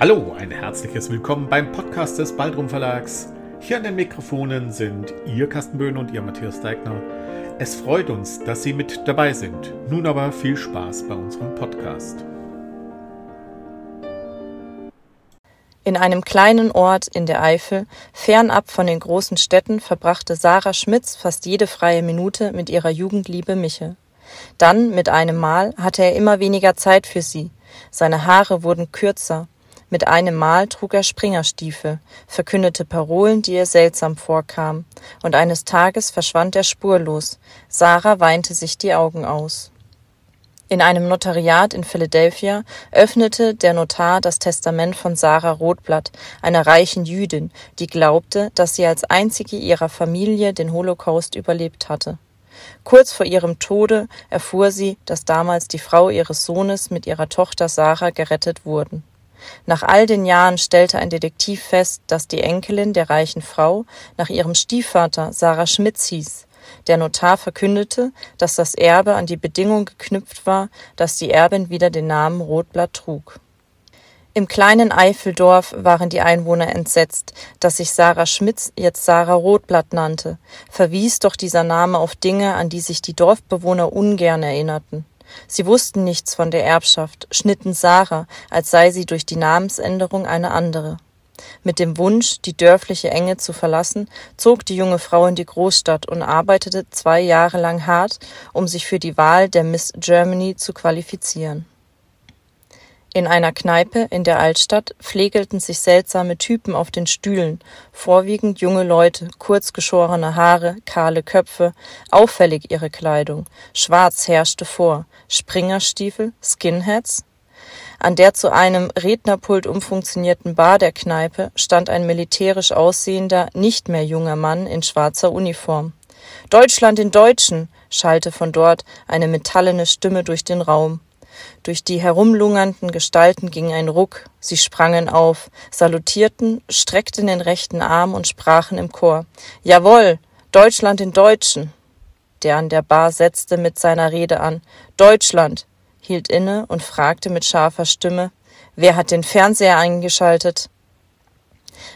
Hallo, ein herzliches Willkommen beim Podcast des Baldrum Verlags. Hier an den Mikrofonen sind Ihr Carsten Böhn und Ihr Matthias Deigner. Es freut uns, dass Sie mit dabei sind. Nun aber viel Spaß bei unserem Podcast. In einem kleinen Ort in der Eifel, fernab von den großen Städten, verbrachte Sarah Schmitz fast jede freie Minute mit ihrer Jugendliebe Michel. Dann, mit einem Mal, hatte er immer weniger Zeit für sie. Seine Haare wurden kürzer. Mit einem Mal trug er Springerstiefel, verkündete Parolen, die ihr seltsam vorkamen, und eines Tages verschwand er spurlos. Sarah weinte sich die Augen aus. In einem Notariat in Philadelphia öffnete der Notar das Testament von Sarah Rotblatt, einer reichen Jüdin, die glaubte, dass sie als einzige ihrer Familie den Holocaust überlebt hatte. Kurz vor ihrem Tode erfuhr sie, dass damals die Frau ihres Sohnes mit ihrer Tochter Sarah gerettet wurden. Nach all den Jahren stellte ein Detektiv fest, dass die Enkelin der reichen Frau nach ihrem Stiefvater Sarah Schmitz hieß. Der Notar verkündete, dass das Erbe an die Bedingung geknüpft war, dass die Erbin wieder den Namen Rotblatt trug. Im kleinen Eifeldorf waren die Einwohner entsetzt, dass sich Sarah Schmitz jetzt Sarah Rotblatt nannte, verwies doch dieser Name auf Dinge, an die sich die Dorfbewohner ungern erinnerten. Sie wussten nichts von der Erbschaft, schnitten Sarah, als sei sie durch die Namensänderung eine andere. Mit dem Wunsch, die dörfliche Enge zu verlassen, zog die junge Frau in die Großstadt und arbeitete zwei Jahre lang hart, um sich für die Wahl der Miss Germany zu qualifizieren. In einer Kneipe in der Altstadt pflegelten sich seltsame Typen auf den Stühlen, vorwiegend junge Leute, kurz geschorene Haare, kahle Köpfe, auffällig ihre Kleidung, schwarz herrschte vor, Springerstiefel, Skinheads. An der zu einem Rednerpult umfunktionierten Bar der Kneipe stand ein militärisch aussehender, nicht mehr junger Mann in schwarzer Uniform. Deutschland in Deutschen, schallte von dort eine metallene Stimme durch den Raum. Durch die herumlungernden Gestalten ging ein Ruck, sie sprangen auf, salutierten, streckten den rechten Arm und sprachen im Chor Jawohl, Deutschland in Deutschen. Der an der Bar setzte mit seiner Rede an Deutschland, hielt inne und fragte mit scharfer Stimme Wer hat den Fernseher eingeschaltet?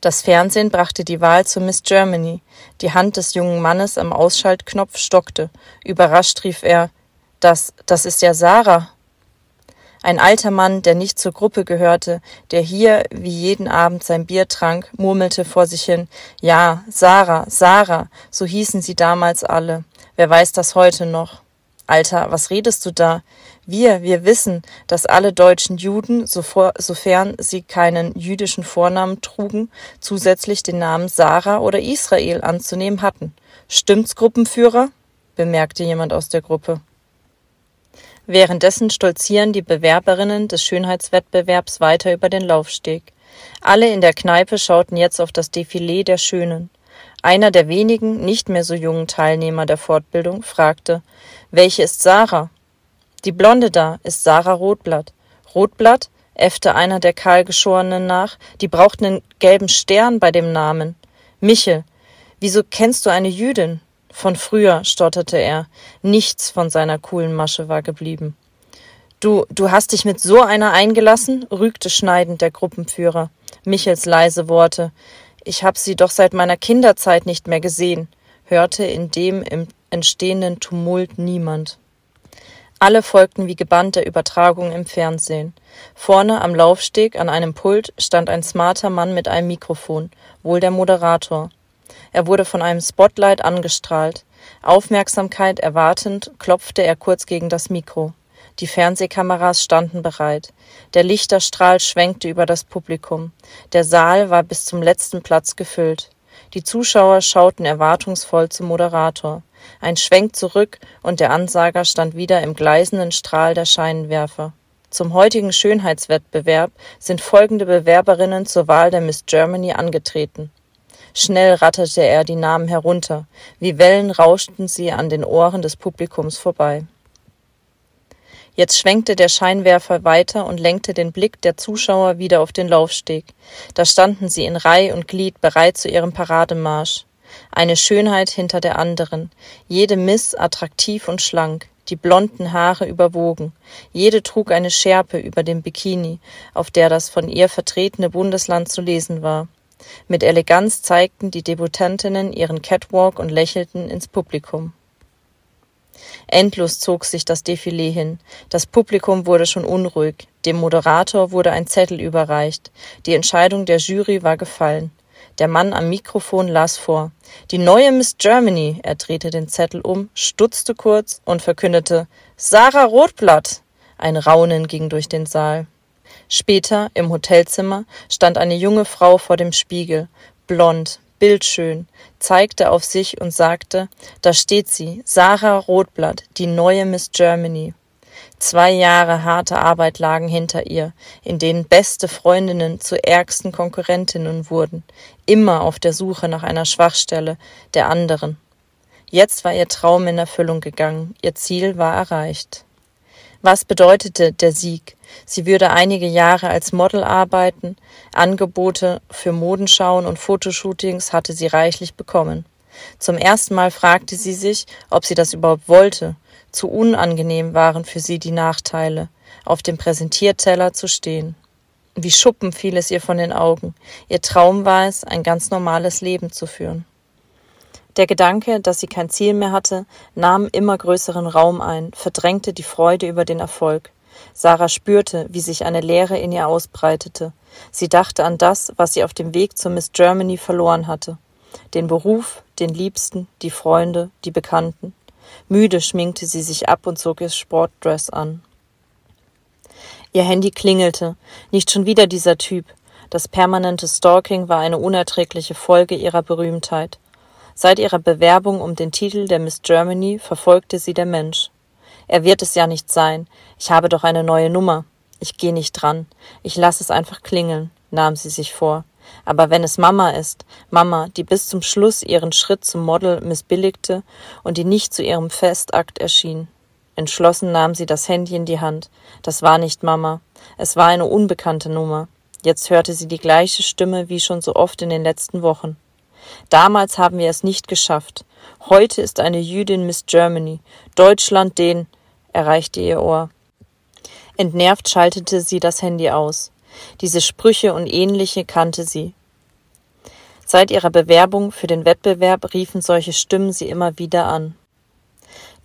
Das Fernsehen brachte die Wahl zu Miss Germany. Die Hand des jungen Mannes am Ausschaltknopf stockte. Überrascht rief er Das, das ist ja Sarah. Ein alter Mann, der nicht zur Gruppe gehörte, der hier wie jeden Abend sein Bier trank, murmelte vor sich hin Ja, Sarah, Sarah, so hießen sie damals alle. Wer weiß das heute noch? Alter, was redest du da? Wir, wir wissen, dass alle deutschen Juden, sofern sie keinen jüdischen Vornamen trugen, zusätzlich den Namen Sarah oder Israel anzunehmen hatten. Stimmt's, Gruppenführer? bemerkte jemand aus der Gruppe. Währenddessen stolzieren die Bewerberinnen des Schönheitswettbewerbs weiter über den Laufsteg. Alle in der Kneipe schauten jetzt auf das Defilé der Schönen. Einer der wenigen, nicht mehr so jungen Teilnehmer der Fortbildung fragte, welche ist Sarah? Die Blonde da ist Sarah Rotblatt. Rotblatt? äffte einer der Kahlgeschorenen nach, die braucht nen gelben Stern bei dem Namen. Michel, wieso kennst du eine Jüdin? Von früher, stotterte er. Nichts von seiner coolen Masche war geblieben. Du, du hast dich mit so einer eingelassen? rügte schneidend der Gruppenführer. Michels leise Worte. Ich hab sie doch seit meiner Kinderzeit nicht mehr gesehen, hörte in dem im entstehenden Tumult niemand. Alle folgten wie gebannt der Übertragung im Fernsehen. Vorne am Laufsteg an einem Pult stand ein smarter Mann mit einem Mikrofon, wohl der Moderator. Er wurde von einem Spotlight angestrahlt. Aufmerksamkeit erwartend klopfte er kurz gegen das Mikro. Die Fernsehkameras standen bereit. Der Lichterstrahl schwenkte über das Publikum. Der Saal war bis zum letzten Platz gefüllt. Die Zuschauer schauten erwartungsvoll zum Moderator. Ein Schwenk zurück und der Ansager stand wieder im gleißenden Strahl der Scheinwerfer. Zum heutigen Schönheitswettbewerb sind folgende Bewerberinnen zur Wahl der Miss Germany angetreten. Schnell ratterte er die Namen herunter, wie Wellen rauschten sie an den Ohren des Publikums vorbei. Jetzt schwenkte der Scheinwerfer weiter und lenkte den Blick der Zuschauer wieder auf den Laufsteg. Da standen sie in Reih und Glied bereit zu ihrem Parademarsch. Eine Schönheit hinter der anderen, jede Miss attraktiv und schlank. die blonden Haare überwogen. Jede trug eine Schärpe über dem Bikini, auf der das von ihr vertretene Bundesland zu lesen war. Mit Eleganz zeigten die Debutantinnen ihren Catwalk und lächelten ins Publikum. Endlos zog sich das Defilé hin. Das Publikum wurde schon unruhig. Dem Moderator wurde ein Zettel überreicht. Die Entscheidung der Jury war gefallen. Der Mann am Mikrofon las vor. Die neue Miss Germany. Er drehte den Zettel um, stutzte kurz und verkündete Sarah Rotblatt. Ein Raunen ging durch den Saal. Später, im Hotelzimmer, stand eine junge Frau vor dem Spiegel, blond, bildschön, zeigte auf sich und sagte, da steht sie, Sarah Rotblatt, die neue Miss Germany. Zwei Jahre harte Arbeit lagen hinter ihr, in denen beste Freundinnen zu ärgsten Konkurrentinnen wurden, immer auf der Suche nach einer Schwachstelle der anderen. Jetzt war ihr Traum in Erfüllung gegangen, ihr Ziel war erreicht. Was bedeutete der Sieg? Sie würde einige Jahre als Model arbeiten, Angebote für Modenschauen und Fotoshootings hatte sie reichlich bekommen. Zum ersten Mal fragte sie sich, ob sie das überhaupt wollte. Zu unangenehm waren für sie die Nachteile, auf dem Präsentierteller zu stehen. Wie Schuppen fiel es ihr von den Augen. Ihr Traum war es, ein ganz normales Leben zu führen. Der Gedanke, dass sie kein Ziel mehr hatte, nahm immer größeren Raum ein, verdrängte die Freude über den Erfolg. Sarah spürte, wie sich eine Leere in ihr ausbreitete. Sie dachte an das, was sie auf dem Weg zur Miss Germany verloren hatte. Den Beruf, den Liebsten, die Freunde, die Bekannten. Müde schminkte sie sich ab und zog ihr Sportdress an. Ihr Handy klingelte. Nicht schon wieder dieser Typ. Das permanente Stalking war eine unerträgliche Folge ihrer Berühmtheit. Seit ihrer Bewerbung um den Titel der Miss Germany verfolgte sie der Mensch. Er wird es ja nicht sein. Ich habe doch eine neue Nummer. Ich gehe nicht dran. Ich lasse es einfach klingeln, nahm sie sich vor. Aber wenn es Mama ist, Mama, die bis zum Schluss ihren Schritt zum Model missbilligte und die nicht zu ihrem Festakt erschien. Entschlossen nahm sie das Handy in die Hand. Das war nicht Mama. Es war eine unbekannte Nummer. Jetzt hörte sie die gleiche Stimme wie schon so oft in den letzten Wochen. Damals haben wir es nicht geschafft. Heute ist eine Jüdin Miss Germany. Deutschland den, erreichte ihr Ohr. Entnervt schaltete sie das Handy aus. Diese Sprüche und ähnliche kannte sie. Seit ihrer Bewerbung für den Wettbewerb riefen solche Stimmen sie immer wieder an.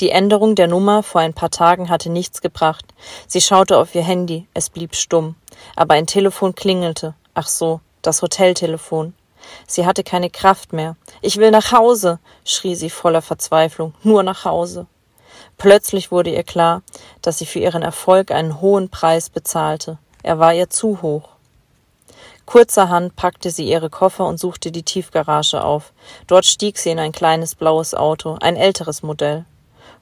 Die Änderung der Nummer vor ein paar Tagen hatte nichts gebracht. Sie schaute auf ihr Handy, es blieb stumm. Aber ein Telefon klingelte. Ach so, das Hoteltelefon. Sie hatte keine Kraft mehr. Ich will nach Hause, schrie sie voller Verzweiflung, nur nach Hause. Plötzlich wurde ihr klar, dass sie für ihren Erfolg einen hohen Preis bezahlte. Er war ihr zu hoch. Kurzerhand packte sie ihre Koffer und suchte die Tiefgarage auf. Dort stieg sie in ein kleines blaues Auto, ein älteres Modell.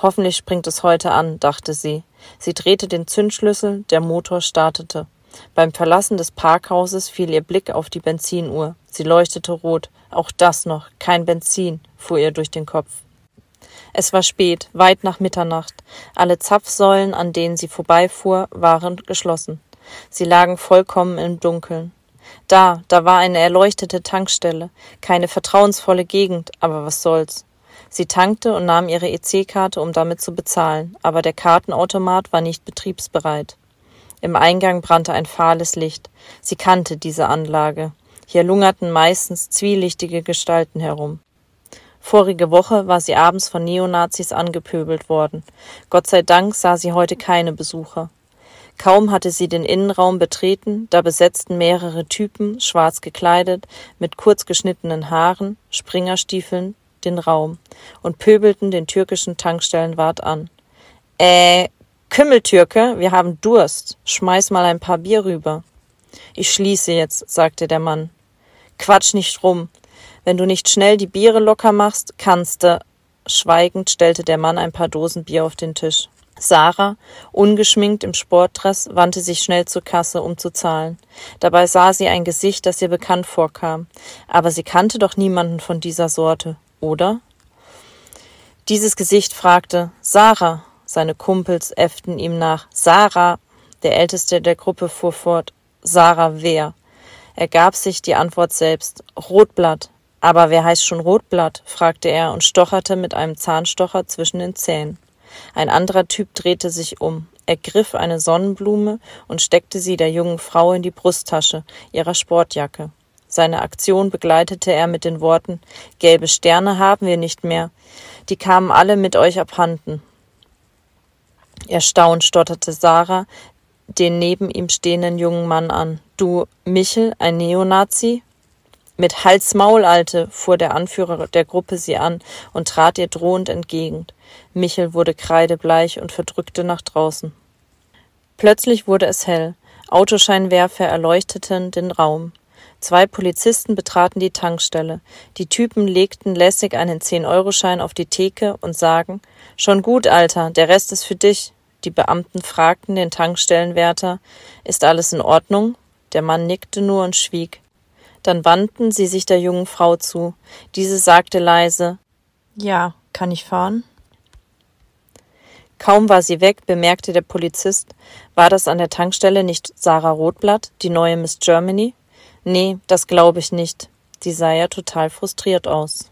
Hoffentlich springt es heute an, dachte sie. Sie drehte den Zündschlüssel, der Motor startete. Beim Verlassen des Parkhauses fiel ihr Blick auf die Benzinuhr. Sie leuchtete rot. Auch das noch. Kein Benzin, fuhr ihr durch den Kopf. Es war spät, weit nach Mitternacht. Alle Zapfsäulen, an denen sie vorbeifuhr, waren geschlossen. Sie lagen vollkommen im Dunkeln. Da, da war eine erleuchtete Tankstelle. Keine vertrauensvolle Gegend, aber was soll's. Sie tankte und nahm ihre EC-Karte, um damit zu bezahlen, aber der Kartenautomat war nicht betriebsbereit. Im Eingang brannte ein fahles Licht. Sie kannte diese Anlage. Hier lungerten meistens zwielichtige Gestalten herum. Vorige Woche war sie abends von Neonazis angepöbelt worden. Gott sei Dank sah sie heute keine Besucher. Kaum hatte sie den Innenraum betreten, da besetzten mehrere Typen, schwarz gekleidet, mit kurz geschnittenen Haaren, Springerstiefeln, den Raum und pöbelten den türkischen Tankstellenwart an. Äh, Kümmeltürke, wir haben Durst. Schmeiß mal ein paar Bier rüber. Ich schließe jetzt, sagte der Mann. Quatsch nicht rum. Wenn du nicht schnell die Biere locker machst, kannst du. Schweigend stellte der Mann ein paar Dosen Bier auf den Tisch. Sarah, ungeschminkt im Sportdress, wandte sich schnell zur Kasse, um zu zahlen. Dabei sah sie ein Gesicht, das ihr bekannt vorkam. Aber sie kannte doch niemanden von dieser Sorte, oder? Dieses Gesicht fragte Sarah, seine Kumpels äfften ihm nach. Sarah, der älteste der Gruppe, fuhr fort. Sarah wer? Er gab sich die Antwort selbst. Rotblatt. Aber wer heißt schon Rotblatt? fragte er und stocherte mit einem Zahnstocher zwischen den Zähnen. Ein anderer Typ drehte sich um, ergriff eine Sonnenblume und steckte sie der jungen Frau in die Brusttasche ihrer Sportjacke. Seine Aktion begleitete er mit den Worten Gelbe Sterne haben wir nicht mehr. Die kamen alle mit euch abhanden. Erstaunt stotterte Sarah den neben ihm stehenden jungen Mann an. Du, Michel, ein Neonazi? Mit Hals Maul, Alte, fuhr der Anführer der Gruppe sie an und trat ihr drohend entgegen. Michel wurde kreidebleich und verdrückte nach draußen. Plötzlich wurde es hell. Autoscheinwerfer erleuchteten den Raum. Zwei Polizisten betraten die Tankstelle. Die Typen legten lässig einen Zehn-Euro-Schein auf die Theke und sagen, schon gut, Alter, der Rest ist für dich. Die Beamten fragten den Tankstellenwärter, ist alles in Ordnung? Der Mann nickte nur und schwieg. Dann wandten sie sich der jungen Frau zu. Diese sagte leise, ja, kann ich fahren? Kaum war sie weg, bemerkte der Polizist, war das an der Tankstelle nicht Sarah Rotblatt, die neue Miss Germany? Nee, das glaube ich nicht. Die sah ja total frustriert aus.